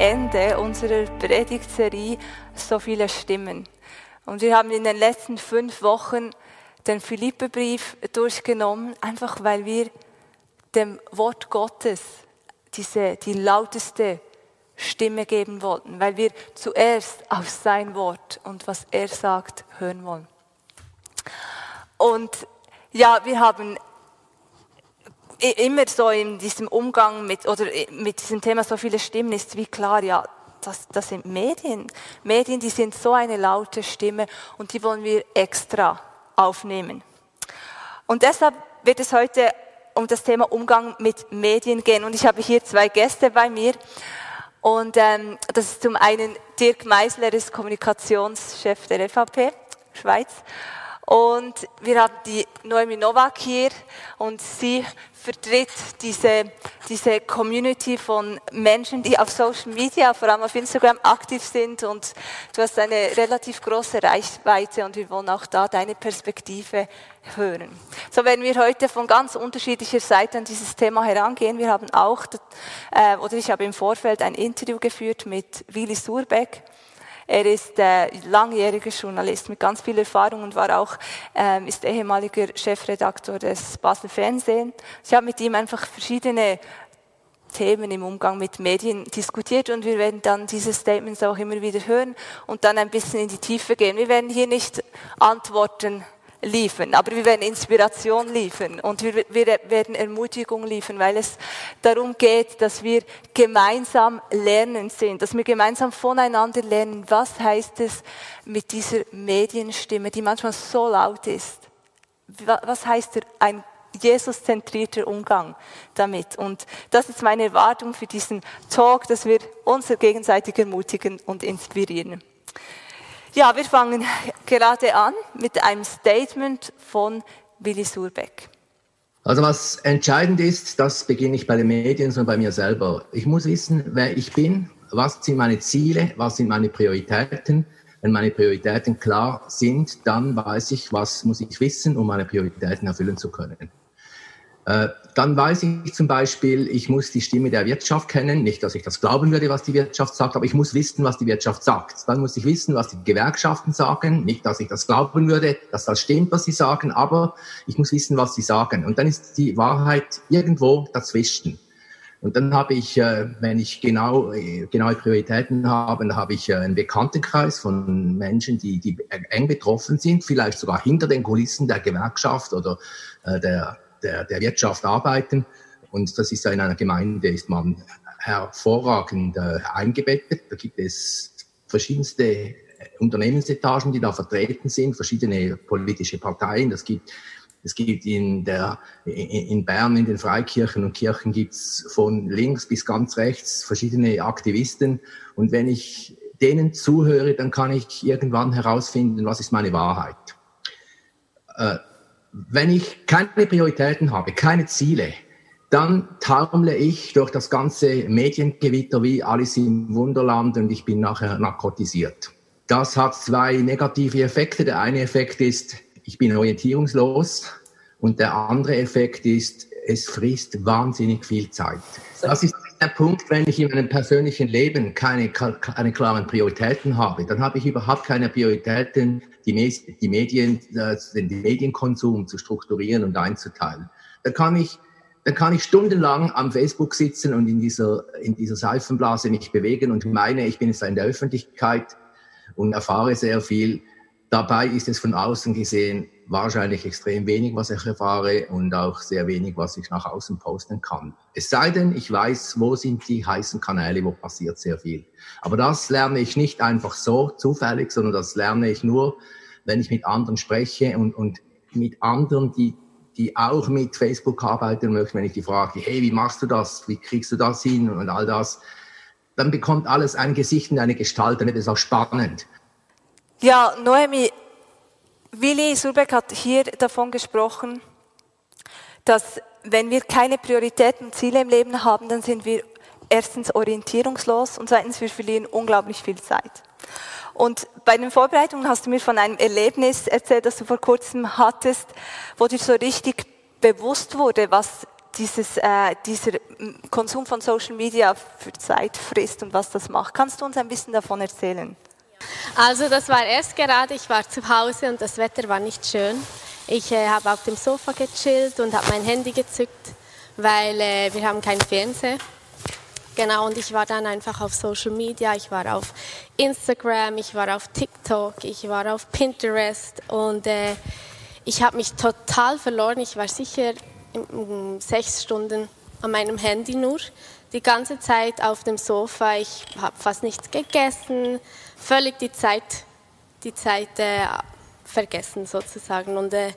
Ende unserer Predigtserie So viele Stimmen. Und wir haben in den letzten fünf Wochen den Philippebrief durchgenommen, einfach weil wir dem Wort Gottes diese, die lauteste Stimme geben wollten, weil wir zuerst auf sein Wort und was er sagt hören wollen. Und ja, wir haben immer so in diesem Umgang mit, oder mit diesem Thema so viele Stimmen ist wie klar, ja, das, das sind Medien. Medien, die sind so eine laute Stimme und die wollen wir extra aufnehmen. Und deshalb wird es heute um das Thema Umgang mit Medien gehen. Und ich habe hier zwei Gäste bei mir. Und ähm, das ist zum einen Dirk Meisler, er ist Kommunikationschef der FAP Schweiz. Und wir haben die Noemi Novak hier und sie vertritt diese, diese Community von Menschen, die auf Social Media, vor allem auf Instagram aktiv sind und du hast eine relativ große Reichweite und wir wollen auch da deine Perspektive hören. So werden wir heute von ganz unterschiedlicher Seite an dieses Thema herangehen. Wir haben auch, äh, oder ich habe im Vorfeld ein Interview geführt mit Willi Surbeck, er ist äh, langjähriger Journalist mit ganz viel Erfahrung und war auch ähm, ist ehemaliger Chefredaktor des Basel Fernsehen. Ich habe mit ihm einfach verschiedene Themen im Umgang mit Medien diskutiert und wir werden dann diese Statements auch immer wieder hören und dann ein bisschen in die Tiefe gehen. Wir werden hier nicht Antworten liefern, aber wir werden Inspiration liefern und wir, wir werden Ermutigung liefern, weil es darum geht, dass wir gemeinsam lernen sind, dass wir gemeinsam voneinander lernen, was heißt es mit dieser Medienstimme, die manchmal so laut ist. Was heißt ein Jesus-zentrierter Umgang damit. Und das ist meine Erwartung für diesen Talk, dass wir uns gegenseitig ermutigen und inspirieren. Ja, wir fangen gerade an mit einem Statement von Willi Surbeck. Also was entscheidend ist, das beginne ich bei den Medien, sondern bei mir selber. Ich muss wissen, wer ich bin, was sind meine Ziele, was sind meine Prioritäten. Wenn meine Prioritäten klar sind, dann weiß ich, was muss ich wissen, um meine Prioritäten erfüllen zu können. Äh, dann weiß ich zum Beispiel, ich muss die Stimme der Wirtschaft kennen. Nicht, dass ich das glauben würde, was die Wirtschaft sagt, aber ich muss wissen, was die Wirtschaft sagt. Dann muss ich wissen, was die Gewerkschaften sagen. Nicht, dass ich das glauben würde, dass das stimmt, was sie sagen, aber ich muss wissen, was sie sagen. Und dann ist die Wahrheit irgendwo dazwischen. Und dann habe ich, äh, wenn ich genau, genaue Prioritäten habe, dann habe ich äh, einen Bekanntenkreis von Menschen, die, die eng betroffen sind, vielleicht sogar hinter den Kulissen der Gewerkschaft oder der der, der Wirtschaft arbeiten. Und das ist in einer Gemeinde, ist man hervorragend äh, eingebettet. Da gibt es verschiedenste äh, Unternehmensetagen, die da vertreten sind, verschiedene politische Parteien. Das gibt es gibt in, der, in Bern, in den Freikirchen und Kirchen gibt's von links bis ganz rechts verschiedene Aktivisten. Und wenn ich denen zuhöre, dann kann ich irgendwann herausfinden, was ist meine Wahrheit. Äh, wenn ich keine Prioritäten habe, keine Ziele, dann taumle ich durch das ganze Mediengewitter wie Alice im Wunderland und ich bin nachher narkotisiert. Das hat zwei negative Effekte. Der eine Effekt ist, ich bin orientierungslos und der andere Effekt ist, es frisst wahnsinnig viel Zeit. Das ist der Punkt, wenn ich in meinem persönlichen Leben keine, keine klaren Prioritäten habe, dann habe ich überhaupt keine Prioritäten, die, die Medien, den Medienkonsum zu strukturieren und einzuteilen. Dann kann ich, dann kann ich stundenlang am Facebook sitzen und in dieser, in dieser Seifenblase mich bewegen und meine, ich bin jetzt in der Öffentlichkeit und erfahre sehr viel. Dabei ist es von außen gesehen wahrscheinlich extrem wenig, was ich erfahre und auch sehr wenig, was ich nach außen posten kann. Es sei denn, ich weiß, wo sind die heißen Kanäle, wo passiert sehr viel. Aber das lerne ich nicht einfach so zufällig, sondern das lerne ich nur, wenn ich mit anderen spreche und, und mit anderen, die, die auch mit Facebook arbeiten möchten, wenn ich die frage, hey, wie machst du das? Wie kriegst du das hin? Und all das dann bekommt alles ein Gesicht und eine Gestalt, dann wird es auch spannend. Ja, Noemi, Willi Surbeck hat hier davon gesprochen, dass wenn wir keine Prioritäten und Ziele im Leben haben, dann sind wir erstens orientierungslos und zweitens wir verlieren unglaublich viel Zeit. Und bei den Vorbereitungen hast du mir von einem Erlebnis erzählt, das du vor kurzem hattest, wo dir so richtig bewusst wurde, was dieses, äh, dieser Konsum von Social Media für Zeit frisst und was das macht. Kannst du uns ein bisschen davon erzählen? Also das war erst gerade, ich war zu Hause und das Wetter war nicht schön. Ich äh, habe auf dem Sofa gechillt und habe mein Handy gezückt, weil äh, wir haben keinen Fernseher. Genau, und ich war dann einfach auf Social Media, ich war auf Instagram, ich war auf TikTok, ich war auf Pinterest und äh, ich habe mich total verloren. Ich war sicher sechs Stunden an meinem Handy nur, die ganze Zeit auf dem Sofa. Ich habe fast nichts gegessen, völlig die Zeit, die Zeit äh, vergessen sozusagen. Und äh,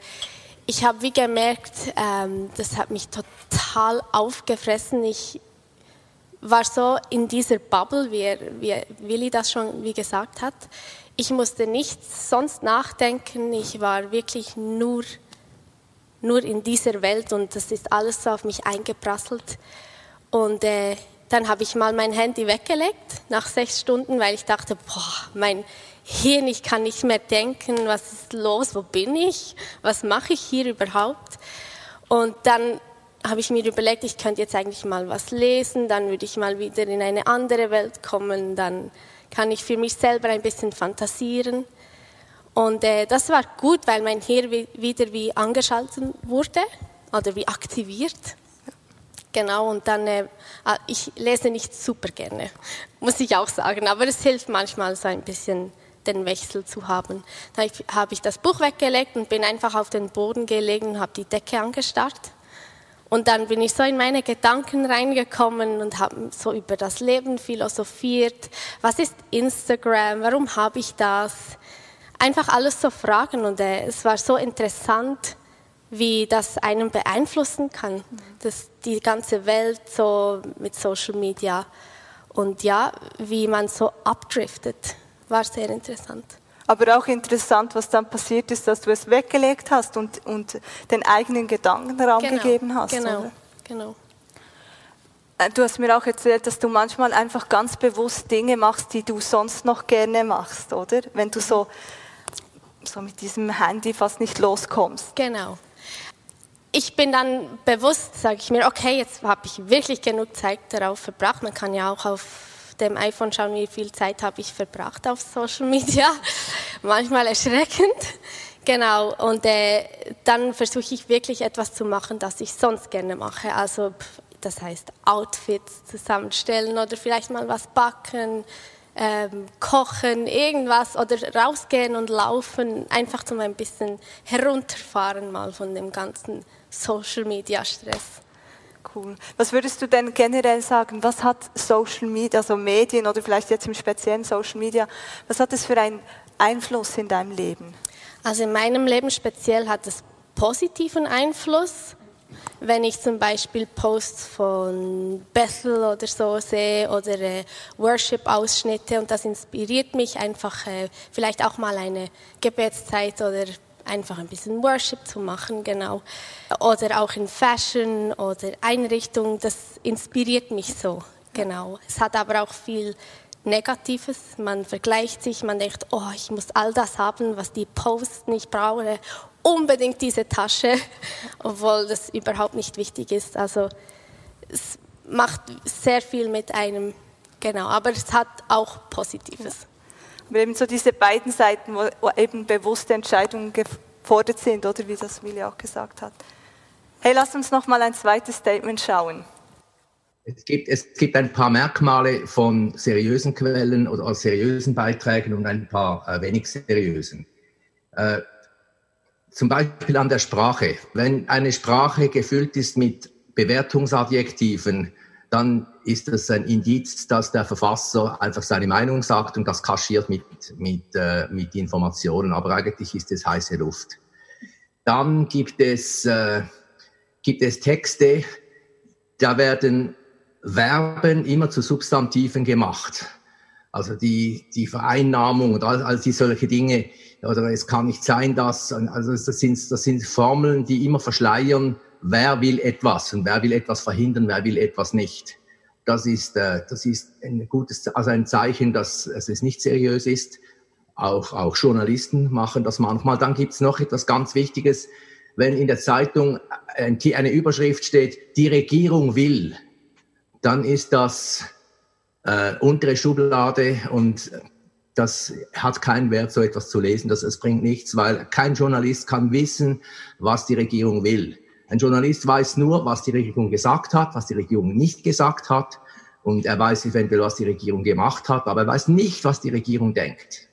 ich habe wie gemerkt, ähm, das hat mich total aufgefressen. Ich war so in dieser Bubble, wie, wie Willi das schon wie gesagt hat. Ich musste nichts sonst nachdenken. Ich war wirklich nur, nur in dieser Welt und das ist alles so auf mich eingeprasselt. Und äh, dann habe ich mal mein Handy weggelegt nach sechs Stunden, weil ich dachte, boah, mein Hirn, ich kann nicht mehr denken, was ist los, wo bin ich, was mache ich hier überhaupt? Und dann habe ich mir überlegt, ich könnte jetzt eigentlich mal was lesen, dann würde ich mal wieder in eine andere Welt kommen, dann kann ich für mich selber ein bisschen fantasieren. Und äh, das war gut, weil mein Hirn wieder wie angeschaltet wurde oder wie aktiviert. Genau, und dann, äh, ah, ich lese nicht super gerne, muss ich auch sagen, aber es hilft manchmal so ein bisschen den Wechsel zu haben. Da habe ich das Buch weggelegt und bin einfach auf den Boden gelegen und habe die Decke angestarrt und dann bin ich so in meine Gedanken reingekommen und habe so über das Leben philosophiert. Was ist Instagram? Warum habe ich das? Einfach alles so Fragen und äh, es war so interessant, wie das einen beeinflussen kann, dass die ganze Welt so mit Social Media und ja, wie man so abdriftet, war sehr interessant. Aber auch interessant, was dann passiert ist, dass du es weggelegt hast und, und den eigenen Gedanken Raum genau, gegeben hast. Genau, oder? genau. Äh, du hast mir auch erzählt, dass du manchmal einfach ganz bewusst Dinge machst, die du sonst noch gerne machst, oder? Wenn du so, so mit diesem Handy fast nicht loskommst. Genau. Ich bin dann bewusst, sage ich mir, okay, jetzt habe ich wirklich genug Zeit darauf verbracht. Man kann ja auch auf dem iPhone schauen, wie viel Zeit habe ich verbracht auf Social Media. Manchmal erschreckend. Genau, und äh, dann versuche ich wirklich etwas zu machen, das ich sonst gerne mache. Also das heißt Outfits zusammenstellen oder vielleicht mal was backen, ähm, kochen, irgendwas oder rausgehen und laufen, einfach zum ein bisschen herunterfahren mal von dem ganzen Social Media Stress. Cool. Was würdest du denn generell sagen, was hat Social Media, also Medien oder vielleicht jetzt im speziellen Social Media, was hat es für einen Einfluss in deinem Leben? Also in meinem Leben speziell hat es positiven Einfluss. Wenn ich zum Beispiel Posts von Bethel oder so sehe oder äh, Worship-Ausschnitte und das inspiriert mich einfach äh, vielleicht auch mal eine Gebetszeit oder einfach ein bisschen Worship zu machen, genau. Oder auch in Fashion oder Einrichtung, das inspiriert mich so, genau. Es hat aber auch viel Negatives. Man vergleicht sich, man denkt, oh, ich muss all das haben, was die posten, ich brauche unbedingt diese Tasche, obwohl das überhaupt nicht wichtig ist. Also es macht sehr viel mit einem, genau, aber es hat auch Positives. Aber eben so diese beiden Seiten, wo, eben bewusste Entscheidungen gefordert sind, oder wie das Willi auch gesagt hat. Hey, lass uns noch mal ein zweites Statement schauen. Es gibt, es gibt ein paar Merkmale von seriösen Quellen oder seriösen Beiträgen und ein paar äh, wenig seriösen. Äh, zum Beispiel an der Sprache. Wenn eine Sprache gefüllt ist mit Bewertungsadjektiven, dann ist das ein Indiz, dass der Verfasser einfach seine Meinung sagt und das kaschiert mit, mit, äh, mit Informationen. Aber eigentlich ist es heiße Luft. Dann gibt es, äh, gibt es Texte, da werden Verben immer zu Substantiven gemacht. Also die, die Vereinnahmung und all, all die solche Dinge, oder es kann nicht sein, dass, also das sind, das sind Formeln, die immer verschleiern, wer will etwas und wer will etwas verhindern, wer will etwas nicht. Das ist, äh, das ist ein gutes, also ein Zeichen, dass es nicht seriös ist. Auch, auch Journalisten machen das manchmal. Dann gibt's noch etwas ganz Wichtiges. Wenn in der Zeitung eine Überschrift steht, die Regierung will, dann ist das äh, untere Schublade und das hat keinen Wert, so etwas zu lesen. Das, das bringt nichts, weil kein Journalist kann wissen, was die Regierung will. Ein Journalist weiß nur, was die Regierung gesagt hat, was die Regierung nicht gesagt hat. Und er weiß eventuell, was die Regierung gemacht hat, aber er weiß nicht, was die Regierung denkt.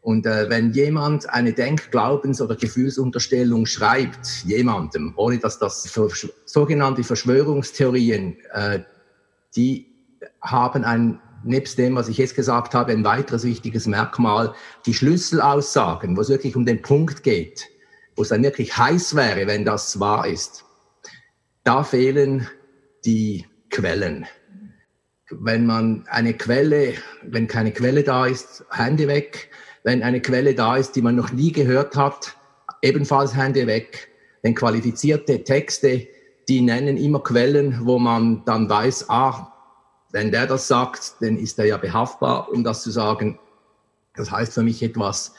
Und äh, wenn jemand eine Denk-, Glaubens- oder Gefühlsunterstellung schreibt, jemandem, ohne dass das für, sogenannte Verschwörungstheorien, äh, die haben ein, nebst dem, was ich jetzt gesagt habe, ein weiteres wichtiges Merkmal, die Schlüsselaussagen, wo es wirklich um den Punkt geht, wo es dann wirklich heiß wäre, wenn das wahr ist. Da fehlen die Quellen. Wenn man eine Quelle, wenn keine Quelle da ist, Hände weg. Wenn eine Quelle da ist, die man noch nie gehört hat, ebenfalls Hände weg. Wenn qualifizierte Texte, die nennen immer Quellen, wo man dann weiß, ah, wenn der das sagt, dann ist er ja behaftbar, um das zu sagen. Das heißt für mich etwas.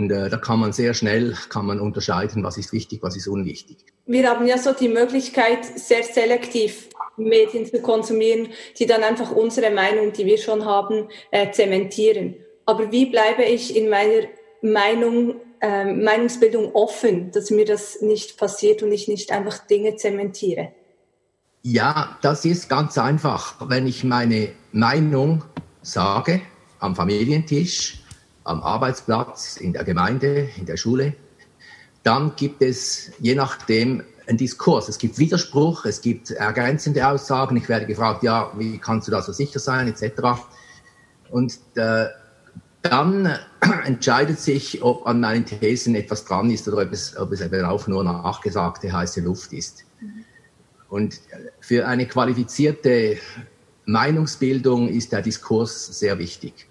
Und äh, da kann man sehr schnell kann man unterscheiden, was ist wichtig, was ist unwichtig. Wir haben ja so die Möglichkeit, sehr selektiv Medien zu konsumieren, die dann einfach unsere Meinung, die wir schon haben, äh, zementieren. Aber wie bleibe ich in meiner Meinung, äh, Meinungsbildung offen, dass mir das nicht passiert und ich nicht einfach Dinge zementiere? Ja, das ist ganz einfach. Wenn ich meine Meinung sage am Familientisch, am Arbeitsplatz, in der Gemeinde, in der Schule, dann gibt es je nachdem einen Diskurs. Es gibt Widerspruch, es gibt ergänzende Aussagen. Ich werde gefragt, ja, wie kannst du da so sicher sein, etc. Und äh, dann entscheidet sich, ob an meinen Thesen etwas dran ist oder ob es, ob es eben auch nur nachgesagte heiße Luft ist. Und für eine qualifizierte Meinungsbildung ist der Diskurs sehr wichtig.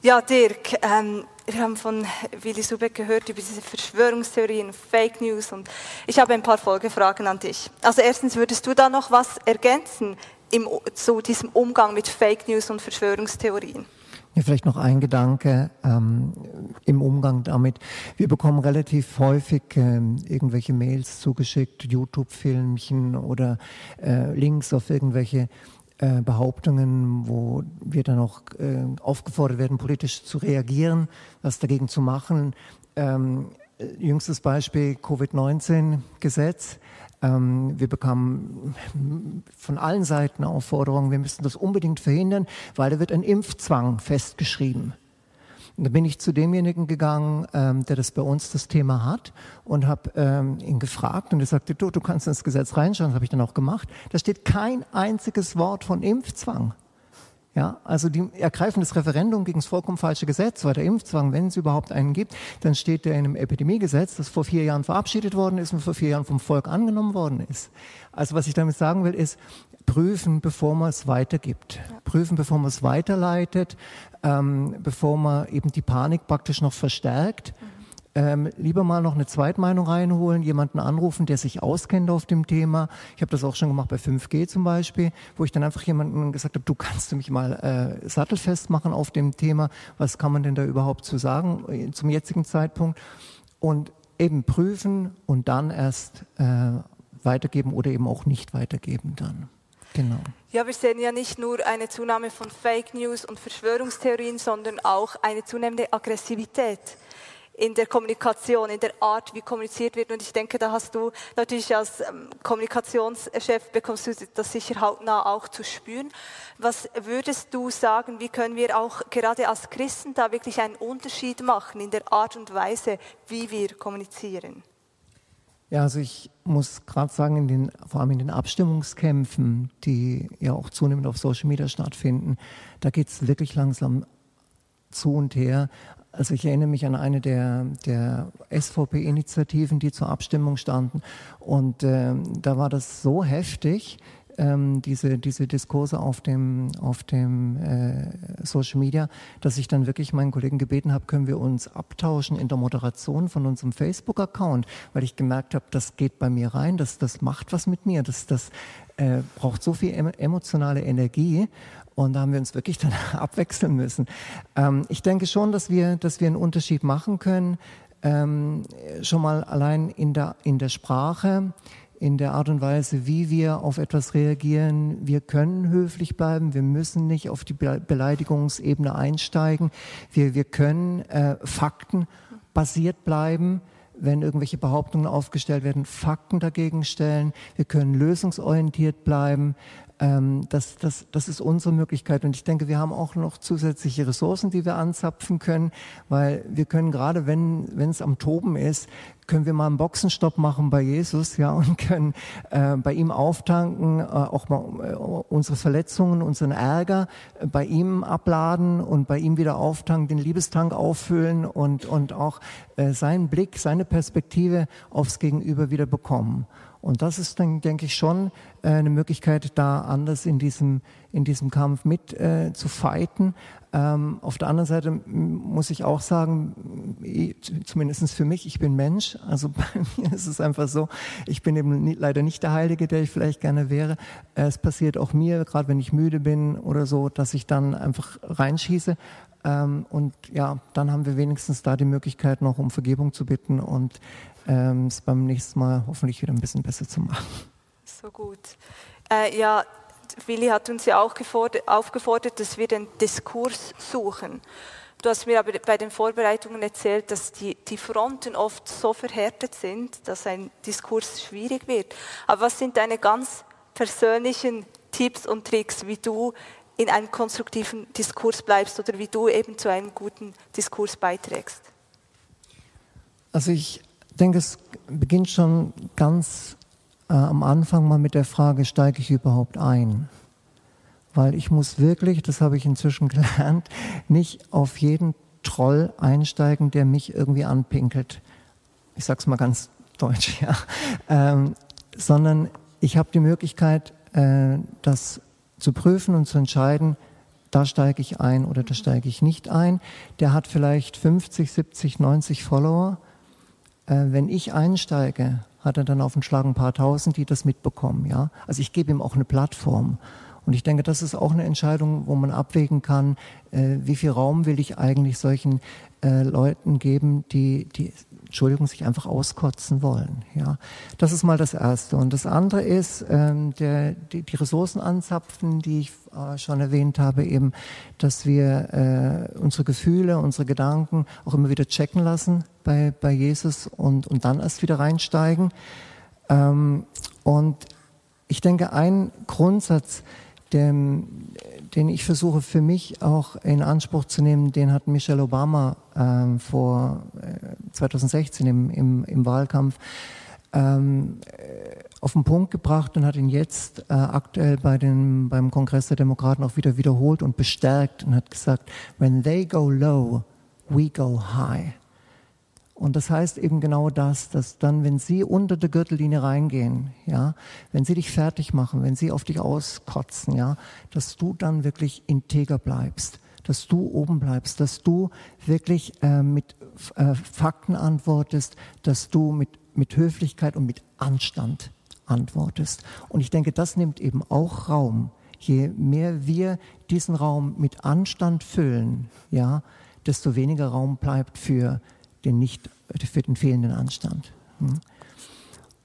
Ja, Dirk, ähm, wir haben von Willi Subeck gehört über diese Verschwörungstheorien, Fake News und ich habe ein paar Folgefragen an dich. Also erstens, würdest du da noch was ergänzen im, zu diesem Umgang mit Fake News und Verschwörungstheorien? Hier vielleicht noch ein Gedanke ähm, im Umgang damit. Wir bekommen relativ häufig ähm, irgendwelche Mails zugeschickt, YouTube-Filmchen oder äh, Links auf irgendwelche äh, Behauptungen, wo wir dann auch äh, aufgefordert werden, politisch zu reagieren, was dagegen zu machen. Ähm, jüngstes Beispiel Covid-19-Gesetz. Ähm, wir bekamen von allen Seiten Aufforderungen, wir müssen das unbedingt verhindern, weil da wird ein Impfzwang festgeschrieben. Und da bin ich zu demjenigen gegangen, ähm, der das bei uns das Thema hat und habe ähm, ihn gefragt und er sagte, du, du kannst ins Gesetz reinschauen, das habe ich dann auch gemacht. Da steht kein einziges Wort von Impfzwang. Ja, also die ergreifen das Referendum gegen das vollkommen falsche Gesetz, weil der Impfzwang, wenn es überhaupt einen gibt, dann steht der in einem Epidemiegesetz, das vor vier Jahren verabschiedet worden ist und vor vier Jahren vom Volk angenommen worden ist. Also was ich damit sagen will, ist, prüfen, bevor man es weitergibt. Ja. Prüfen, bevor man es weiterleitet, ähm, bevor man eben die Panik praktisch noch verstärkt. Mhm ähm, lieber mal noch eine Zweitmeinung reinholen, jemanden anrufen, der sich auskennt auf dem Thema. Ich habe das auch schon gemacht bei 5G zum Beispiel, wo ich dann einfach jemanden gesagt habe, du kannst du mich mal äh, sattelfest machen auf dem Thema. Was kann man denn da überhaupt zu sagen äh, zum jetzigen Zeitpunkt? Und eben prüfen und dann erst äh, weitergeben oder eben auch nicht weitergeben dann. Genau. Ja, wir sehen ja nicht nur eine Zunahme von Fake News und Verschwörungstheorien, sondern auch eine zunehmende Aggressivität in der Kommunikation, in der Art, wie kommuniziert wird. Und ich denke, da hast du natürlich als ähm, Kommunikationschef bekommst du das sicher hautnah auch zu spüren. Was würdest du sagen, wie können wir auch gerade als Christen da wirklich einen Unterschied machen in der Art und Weise, wie wir kommunizieren? Ja, also ich muss gerade sagen, in den, vor allem in den Abstimmungskämpfen, die ja auch zunehmend auf Social Media stattfinden, da geht es wirklich langsam zu und her. Also ich erinnere mich an eine der, der SVP-Initiativen, die zur Abstimmung standen. Und äh, da war das so heftig, ähm, diese, diese Diskurse auf dem, auf dem äh, Social Media, dass ich dann wirklich meinen Kollegen gebeten habe, können wir uns abtauschen in der Moderation von unserem Facebook-Account, weil ich gemerkt habe, das geht bei mir rein, das, das macht was mit mir, das, das äh, braucht so viel emotionale Energie. Und da haben wir uns wirklich dann abwechseln müssen. Ähm, ich denke schon, dass wir, dass wir einen Unterschied machen können, ähm, schon mal allein in der, in der Sprache, in der Art und Weise, wie wir auf etwas reagieren. Wir können höflich bleiben, wir müssen nicht auf die Beleidigungsebene einsteigen. Wir, wir können äh, faktenbasiert bleiben wenn irgendwelche Behauptungen aufgestellt werden, Fakten dagegen stellen. Wir können lösungsorientiert bleiben. Ähm, das, das, das ist unsere Möglichkeit. Und ich denke, wir haben auch noch zusätzliche Ressourcen, die wir anzapfen können, weil wir können gerade, wenn wenn es am Toben ist, können wir mal einen Boxenstopp machen bei Jesus, ja, und können äh, bei ihm auftanken, äh, auch mal äh, unsere Verletzungen, unseren Ärger äh, bei ihm abladen und bei ihm wieder auftanken, den Liebestank auffüllen und und auch äh, seinen Blick, seine Perspektive aufs Gegenüber wieder bekommen. Und das ist dann, denke ich, schon äh, eine Möglichkeit, da anders in diesem, in diesem Kampf mit äh, zu fighten. Ähm, auf der anderen Seite muss ich auch sagen, zumindest für mich, ich bin Mensch. Also bei mir ist es einfach so, ich bin eben nie, leider nicht der Heilige, der ich vielleicht gerne wäre. Es passiert auch mir, gerade wenn ich müde bin oder so, dass ich dann einfach reinschieße. Ähm, und ja, dann haben wir wenigstens da die Möglichkeit, noch um Vergebung zu bitten und ähm, es beim nächsten Mal hoffentlich wieder ein bisschen besser zu machen. So gut. Äh, ja, Willi hat uns ja auch aufgefordert, dass wir den Diskurs suchen. Du hast mir aber bei den Vorbereitungen erzählt, dass die, die Fronten oft so verhärtet sind, dass ein Diskurs schwierig wird. Aber was sind deine ganz persönlichen Tipps und Tricks, wie du in einem konstruktiven Diskurs bleibst oder wie du eben zu einem guten Diskurs beiträgst? Also ich denke, es beginnt schon ganz äh, am Anfang mal mit der Frage, steige ich überhaupt ein? Weil ich muss wirklich, das habe ich inzwischen gelernt, nicht auf jeden Troll einsteigen, der mich irgendwie anpinkelt. Ich sage es mal ganz deutsch, ja. Ähm, sondern ich habe die Möglichkeit, äh, das zu prüfen und zu entscheiden, da steige ich ein oder da steige ich nicht ein. Der hat vielleicht 50, 70, 90 Follower äh, wenn ich einsteige, hat er dann auf den Schlag ein paar Tausend, die das mitbekommen. Ja? Also ich gebe ihm auch eine Plattform. Und ich denke, das ist auch eine Entscheidung, wo man abwägen kann, äh, wie viel Raum will ich eigentlich solchen äh, Leuten geben, die, die Entschuldigung, sich einfach auskotzen wollen. Ja, das ist mal das Erste. Und das andere ist ähm, der, die, die Ressourcen anzapfen, die ich äh, schon erwähnt habe, eben, dass wir äh, unsere Gefühle, unsere Gedanken auch immer wieder checken lassen bei, bei Jesus und, und dann erst wieder reinsteigen. Ähm, und ich denke, ein Grundsatz, den, den ich versuche für mich auch in Anspruch zu nehmen, den hat Michelle Obama ähm, vor äh, 2016 im, im, im Wahlkampf ähm, äh, auf den Punkt gebracht und hat ihn jetzt äh, aktuell bei den, beim Kongress der Demokraten auch wieder wiederholt und bestärkt und hat gesagt, when they go low, we go high. Und das heißt eben genau das, dass dann, wenn sie unter der Gürtellinie reingehen, ja, wenn sie dich fertig machen, wenn sie auf dich auskotzen, ja, dass du dann wirklich integer bleibst, dass du oben bleibst, dass du wirklich äh, mit äh, Fakten antwortest, dass du mit, mit Höflichkeit und mit Anstand antwortest. Und ich denke, das nimmt eben auch Raum. Je mehr wir diesen Raum mit Anstand füllen, ja, desto weniger Raum bleibt für den nicht, für den fehlenden Anstand. Hm?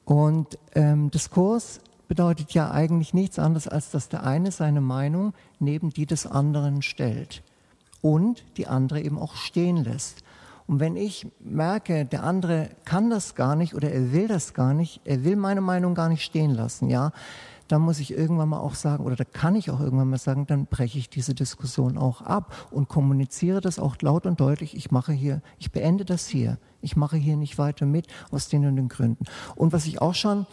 Und ähm, Diskurs bedeutet ja eigentlich nichts anderes, als dass der eine seine Meinung neben die des anderen stellt und die andere eben auch stehen lässt. Und wenn ich merke, der andere kann das gar nicht oder er will das gar nicht, er will meine Meinung gar nicht stehen lassen, ja, dann muss ich irgendwann mal auch sagen, oder da kann ich auch irgendwann mal sagen, dann breche ich diese Diskussion auch ab und kommuniziere das auch laut und deutlich. Ich mache hier, ich beende das hier. Ich mache hier nicht weiter mit aus den und den Gründen. Und was ich auch schon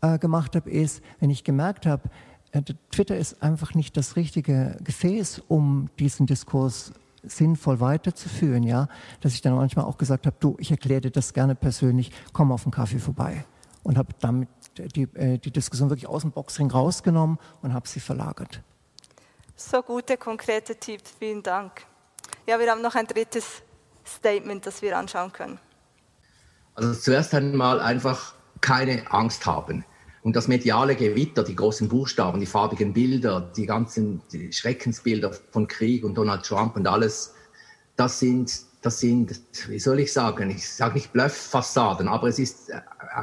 äh, gemacht habe, ist, wenn ich gemerkt habe, äh, Twitter ist einfach nicht das richtige Gefäß, um diesen Diskurs sinnvoll weiterzuführen, ja, dass ich dann manchmal auch gesagt habe, du, ich erkläre dir das gerne persönlich, komm auf einen Kaffee vorbei und habe damit die, äh, die Diskussion wirklich aus dem Boxring rausgenommen und habe sie verlagert. So gute, konkrete Tipps, vielen Dank. Ja, wir haben noch ein drittes Statement, das wir anschauen können. Also zuerst einmal einfach keine Angst haben. Und das mediale Gewitter, die großen Buchstaben, die farbigen Bilder, die ganzen die Schreckensbilder von Krieg und Donald Trump und alles, das sind, das sind, wie soll ich sagen, ich sage nicht Blufffassaden, aber es ist, äh,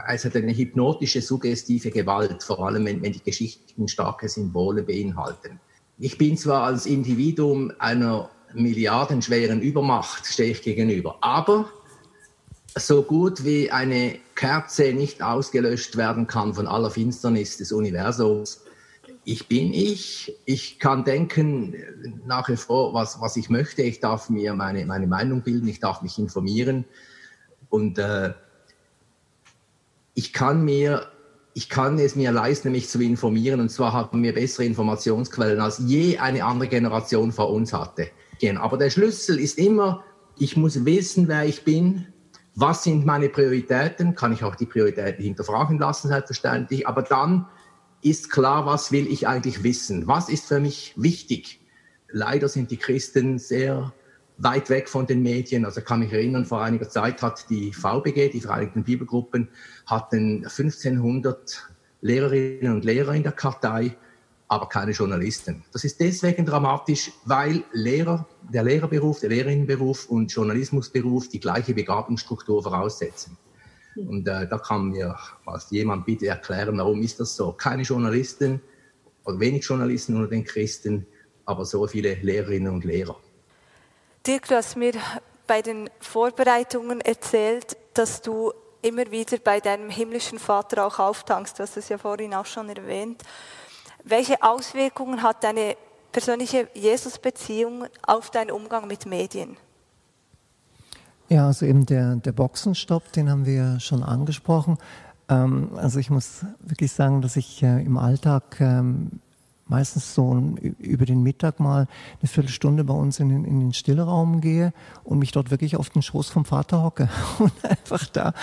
es hat eine hypnotische, suggestive Gewalt, vor allem wenn, wenn die Geschichten starke Symbole beinhalten. Ich bin zwar als Individuum einer milliardenschweren Übermacht, stehe ich gegenüber, aber so gut wie eine Kerze nicht ausgelöscht werden kann von aller Finsternis des Universums. Ich bin ich, ich kann denken nach wie vor, was, was ich möchte, ich darf mir meine, meine Meinung bilden, ich darf mich informieren und äh, ich kann mir ich kann es mir leisten, mich zu informieren. Und zwar haben wir bessere Informationsquellen, als je eine andere Generation vor uns hatte. Aber der Schlüssel ist immer, ich muss wissen, wer ich bin, was sind meine Prioritäten? Kann ich auch die Prioritäten hinterfragen lassen, selbstverständlich. Aber dann ist klar, was will ich eigentlich wissen? Was ist für mich wichtig? Leider sind die Christen sehr weit weg von den Medien. Also kann mich erinnern, vor einiger Zeit hat die VBG, die Vereinigten Bibelgruppen, hatten 1500 Lehrerinnen und Lehrer in der Kartei aber keine Journalisten. Das ist deswegen dramatisch, weil Lehrer, der Lehrerberuf, der Lehrerinnenberuf und Journalismusberuf die gleiche Begabungsstruktur voraussetzen. Und äh, da kann mir was jemand bitte erklären, warum ist das so? Keine Journalisten oder wenig Journalisten unter den Christen, aber so viele Lehrerinnen und Lehrer. Dirk, du hast mir bei den Vorbereitungen erzählt, dass du immer wieder bei deinem himmlischen Vater auch auftankst. Du hast es ja vorhin auch schon erwähnt. Welche Auswirkungen hat deine persönliche Jesus-Beziehung auf deinen Umgang mit Medien? Ja, also eben der, der Boxenstopp, den haben wir schon angesprochen. Ähm, also ich muss wirklich sagen, dass ich äh, im Alltag ähm, meistens so über den Mittag mal eine Viertelstunde bei uns in den, in den Stillraum gehe und mich dort wirklich auf den Schoß vom Vater hocke und einfach da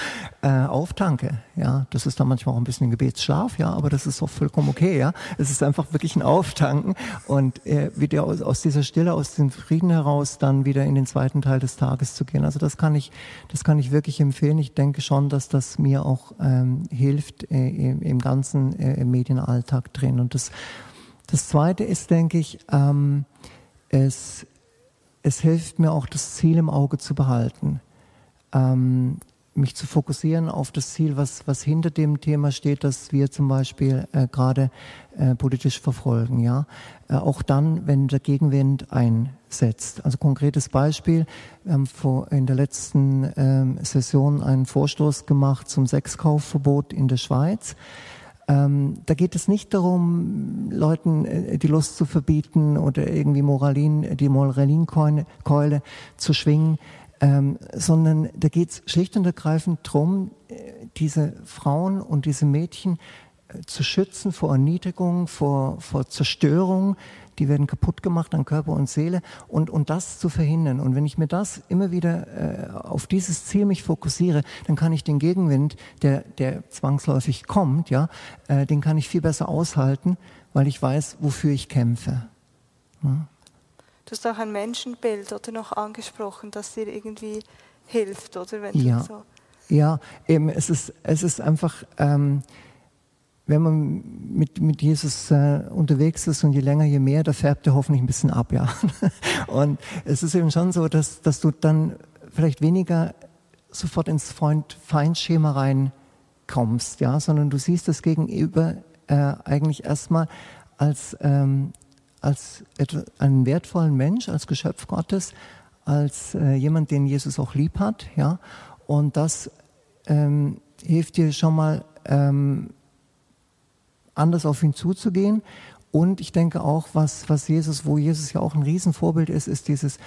äh, auftanke. Ja, das ist dann manchmal auch ein bisschen ein Gebetsschlaf, ja, aber das ist auch vollkommen okay, ja. Es ist einfach wirklich ein Auftanken und äh, wieder aus, aus dieser Stille, aus dem Frieden heraus dann wieder in den zweiten Teil des Tages zu gehen. Also das kann ich, das kann ich wirklich empfehlen. Ich denke schon, dass das mir auch ähm, hilft äh, im, im ganzen äh, Medienalltag drin und das das Zweite ist, denke ich, ähm, es, es hilft mir auch, das Ziel im Auge zu behalten. Ähm, mich zu fokussieren auf das Ziel, was, was hinter dem Thema steht, das wir zum Beispiel äh, gerade äh, politisch verfolgen. Ja, äh, auch dann, wenn der Gegenwind einsetzt. Also konkretes Beispiel: Wir haben vor, in der letzten ähm, Session einen Vorstoß gemacht zum Sexkaufverbot in der Schweiz. Ähm, da geht es nicht darum, Leuten äh, die Lust zu verbieten oder irgendwie Moralin, die Moralinkeule zu schwingen, ähm, sondern da geht es schlicht und ergreifend darum, äh, diese Frauen und diese Mädchen äh, zu schützen vor Erniedrigung, vor, vor Zerstörung, die werden kaputt gemacht an Körper und Seele und, und das zu verhindern. Und wenn ich mir das immer wieder äh, auf dieses Ziel mich fokussiere, dann kann ich den Gegenwind, der, der zwangsläufig kommt, ja, äh, den kann ich viel besser aushalten, weil ich weiß, wofür ich kämpfe. Ja. Du hast auch ein Menschenbild oder noch angesprochen, das dir irgendwie hilft, oder? Wenn ja. So ja, eben, es ist, es ist einfach, ähm, wenn man mit, mit Jesus äh, unterwegs ist und je länger, je mehr, da färbt er hoffentlich ein bisschen ab, ja. Und es ist eben schon so, dass, dass du dann vielleicht weniger sofort ins Freund-Feind-Schema reinkommst, ja, sondern du siehst das Gegenüber äh, eigentlich erstmal als, ähm, als einen wertvollen Mensch, als Geschöpf Gottes, als äh, jemand, den Jesus auch lieb hat, ja. Und das ähm, hilft dir schon mal, ähm, anders auf ihn zuzugehen. Und ich denke auch, was, was Jesus, wo Jesus ja auch ein Riesenvorbild ist, ist dieses,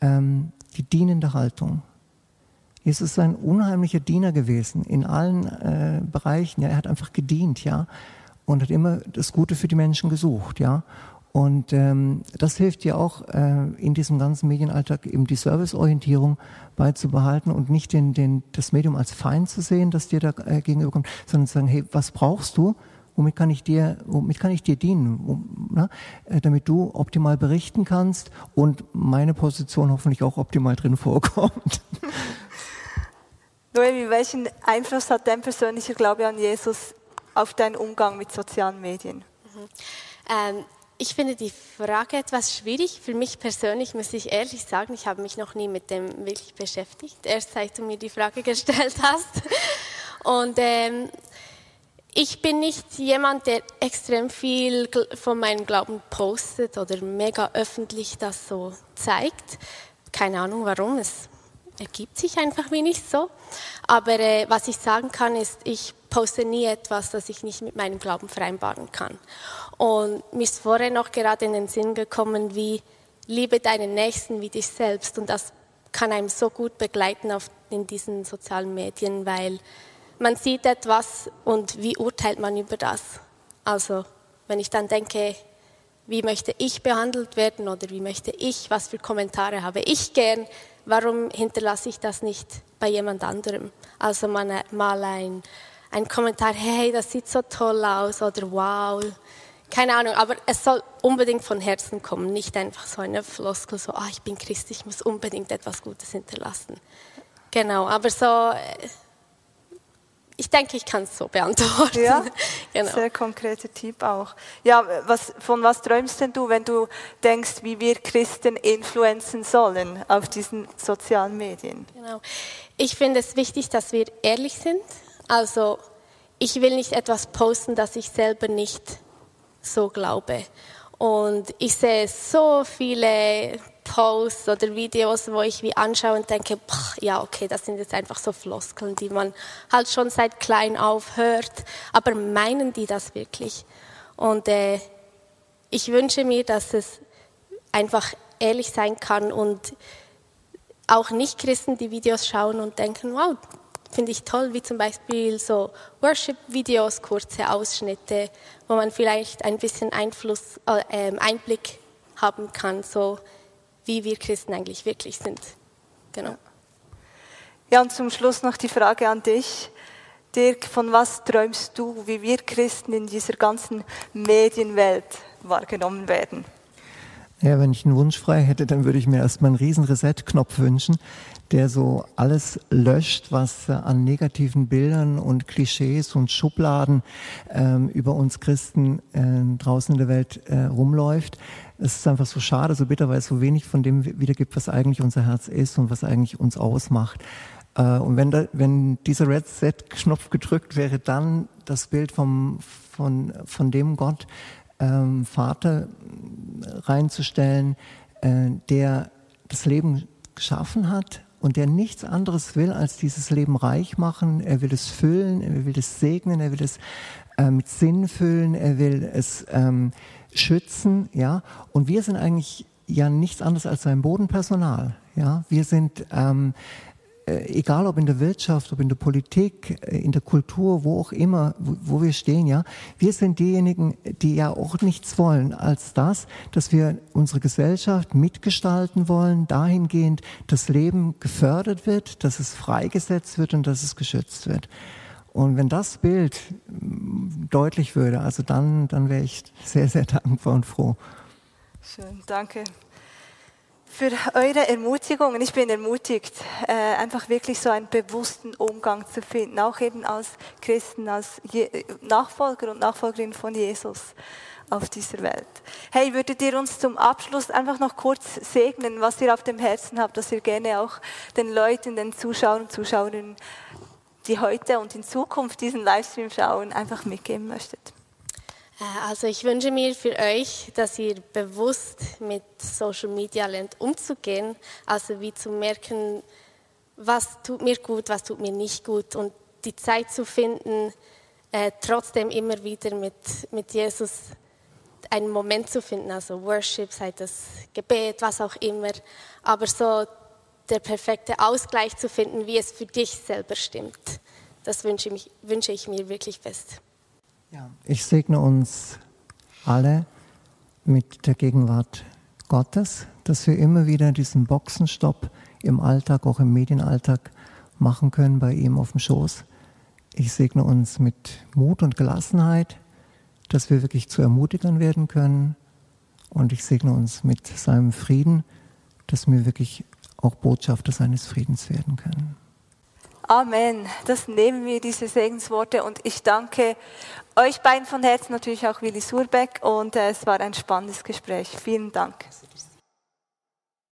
ähm, die dienende Haltung. Jesus ist ein unheimlicher Diener gewesen in allen äh, Bereichen. Ja, er hat einfach gedient, ja, und hat immer das Gute für die Menschen gesucht, ja. Und ähm, das hilft dir auch äh, in diesem ganzen Medienalltag eben die Serviceorientierung beizubehalten und nicht den, den, das Medium als Feind zu sehen, das dir da äh, gegenüberkommt, sondern zu sagen, hey, was brauchst du? Womit kann ich dir, womit kann ich dir dienen, um, na, äh, damit du optimal berichten kannst und meine Position hoffentlich auch optimal drin vorkommt. Noemi, welchen Einfluss hat dein persönlicher Glaube an Jesus auf deinen Umgang mit sozialen Medien? Mhm. Ähm, ich finde die Frage etwas schwierig. Für mich persönlich muss ich ehrlich sagen, ich habe mich noch nie mit dem wirklich beschäftigt, erst seit du mir die Frage gestellt hast. Und ähm, ich bin nicht jemand, der extrem viel von meinem Glauben postet oder mega öffentlich das so zeigt. Keine Ahnung warum, es ergibt sich einfach wenig so. Aber äh, was ich sagen kann, ist, ich poste nie etwas, das ich nicht mit meinem Glauben vereinbaren kann. Und mir ist vorher noch gerade in den Sinn gekommen, wie liebe deinen Nächsten wie dich selbst. Und das kann einem so gut begleiten auf, in diesen sozialen Medien, weil man sieht etwas und wie urteilt man über das? Also wenn ich dann denke, wie möchte ich behandelt werden oder wie möchte ich, was für Kommentare habe ich gern, warum hinterlasse ich das nicht bei jemand anderem? Also man, mal ein, ein Kommentar, hey, das sieht so toll aus oder wow, keine Ahnung, aber es soll unbedingt von Herzen kommen, nicht einfach so eine Floskel, so, ah, ich bin Christ, ich muss unbedingt etwas Gutes hinterlassen. Genau, aber so, äh, ich denke, ich kann es so beantworten. Ja, genau. sehr konkreter Tipp auch. Ja, was, von was träumst denn du, wenn du denkst, wie wir Christen influenzen sollen auf diesen sozialen Medien? Genau. Ich finde es wichtig, dass wir ehrlich sind. Also, ich will nicht etwas posten, das ich selber nicht so glaube. Und ich sehe so viele Posts oder Videos, wo ich wie anschaue und denke, boah, ja, okay, das sind jetzt einfach so Floskeln, die man halt schon seit klein auf hört. Aber meinen die das wirklich? Und äh, ich wünsche mir, dass es einfach ehrlich sein kann und auch Nicht-Christen die Videos schauen und denken, wow, finde ich toll, wie zum Beispiel so Worship-Videos, kurze Ausschnitte, wo man vielleicht ein bisschen Einfluss, äh, ähm, Einblick haben kann, so wie wir Christen eigentlich wirklich sind. Genau. Ja, und zum Schluss noch die Frage an dich. Dirk, von was träumst du, wie wir Christen in dieser ganzen Medienwelt wahrgenommen werden? Ja, wenn ich einen Wunsch frei hätte, dann würde ich mir erstmal einen riesen Reset-Knopf wünschen, der so alles löscht, was äh, an negativen Bildern und Klischees und Schubladen ähm, über uns Christen äh, draußen in der Welt äh, rumläuft. Es ist einfach so schade, so bitter, weil es so wenig von dem wiedergibt, was eigentlich unser Herz ist und was eigentlich uns ausmacht. Äh, und wenn, da, wenn dieser Reset-Knopf gedrückt wäre, dann das Bild vom, von, von dem Gott, ähm, Vater reinzustellen, äh, der das Leben geschaffen hat und der nichts anderes will, als dieses Leben reich machen. Er will es füllen, er will es segnen, er will es äh, mit Sinn füllen, er will es ähm, schützen, ja. Und wir sind eigentlich ja nichts anderes als sein Bodenpersonal, ja. Wir sind ähm, äh, egal ob in der Wirtschaft, ob in der Politik, äh, in der Kultur, wo auch immer, wo, wo, wir stehen, ja, wir sind diejenigen, die ja auch nichts wollen als das, dass wir unsere Gesellschaft mitgestalten wollen, dahingehend, dass Leben gefördert wird, dass es freigesetzt wird und dass es geschützt wird. Und wenn das Bild mm, deutlich würde, also dann, dann wäre ich sehr, sehr dankbar und froh. Schön, danke für eure Ermutigung. Und ich bin ermutigt, äh, einfach wirklich so einen bewussten Umgang zu finden, auch eben als Christen, als Nachfolger und Nachfolgerin von Jesus auf dieser Welt. Hey, würdet ihr uns zum Abschluss einfach noch kurz segnen, was ihr auf dem Herzen habt, dass ihr gerne auch den Leuten, den Zuschauern und Zuschauerinnen, die heute und in Zukunft diesen Livestream schauen, einfach mitgeben möchtet? Äh, also ich wünsche mir für euch, dass ihr bewusst mit Social Media lernt umzugehen, also wie zu merken, was tut mir gut, was tut mir nicht gut und die Zeit zu finden, äh, trotzdem immer wieder mit, mit Jesus einen Moment zu finden, also Worship, sei das Gebet, was auch immer, aber so der perfekte Ausgleich zu finden, wie es für dich selber stimmt. Das wünsche, mich, wünsche ich mir wirklich fest. Ich segne uns alle mit der Gegenwart Gottes, dass wir immer wieder diesen Boxenstopp im Alltag, auch im Medienalltag machen können bei ihm auf dem Schoß. Ich segne uns mit Mut und Gelassenheit, dass wir wirklich zu Ermutigern werden können. Und ich segne uns mit seinem Frieden, dass wir wirklich auch Botschafter seines Friedens werden können. Amen. Das nehmen wir, diese Segensworte. Und ich danke euch beiden von Herzen, natürlich auch Willi Surbeck. Und äh, es war ein spannendes Gespräch. Vielen Dank.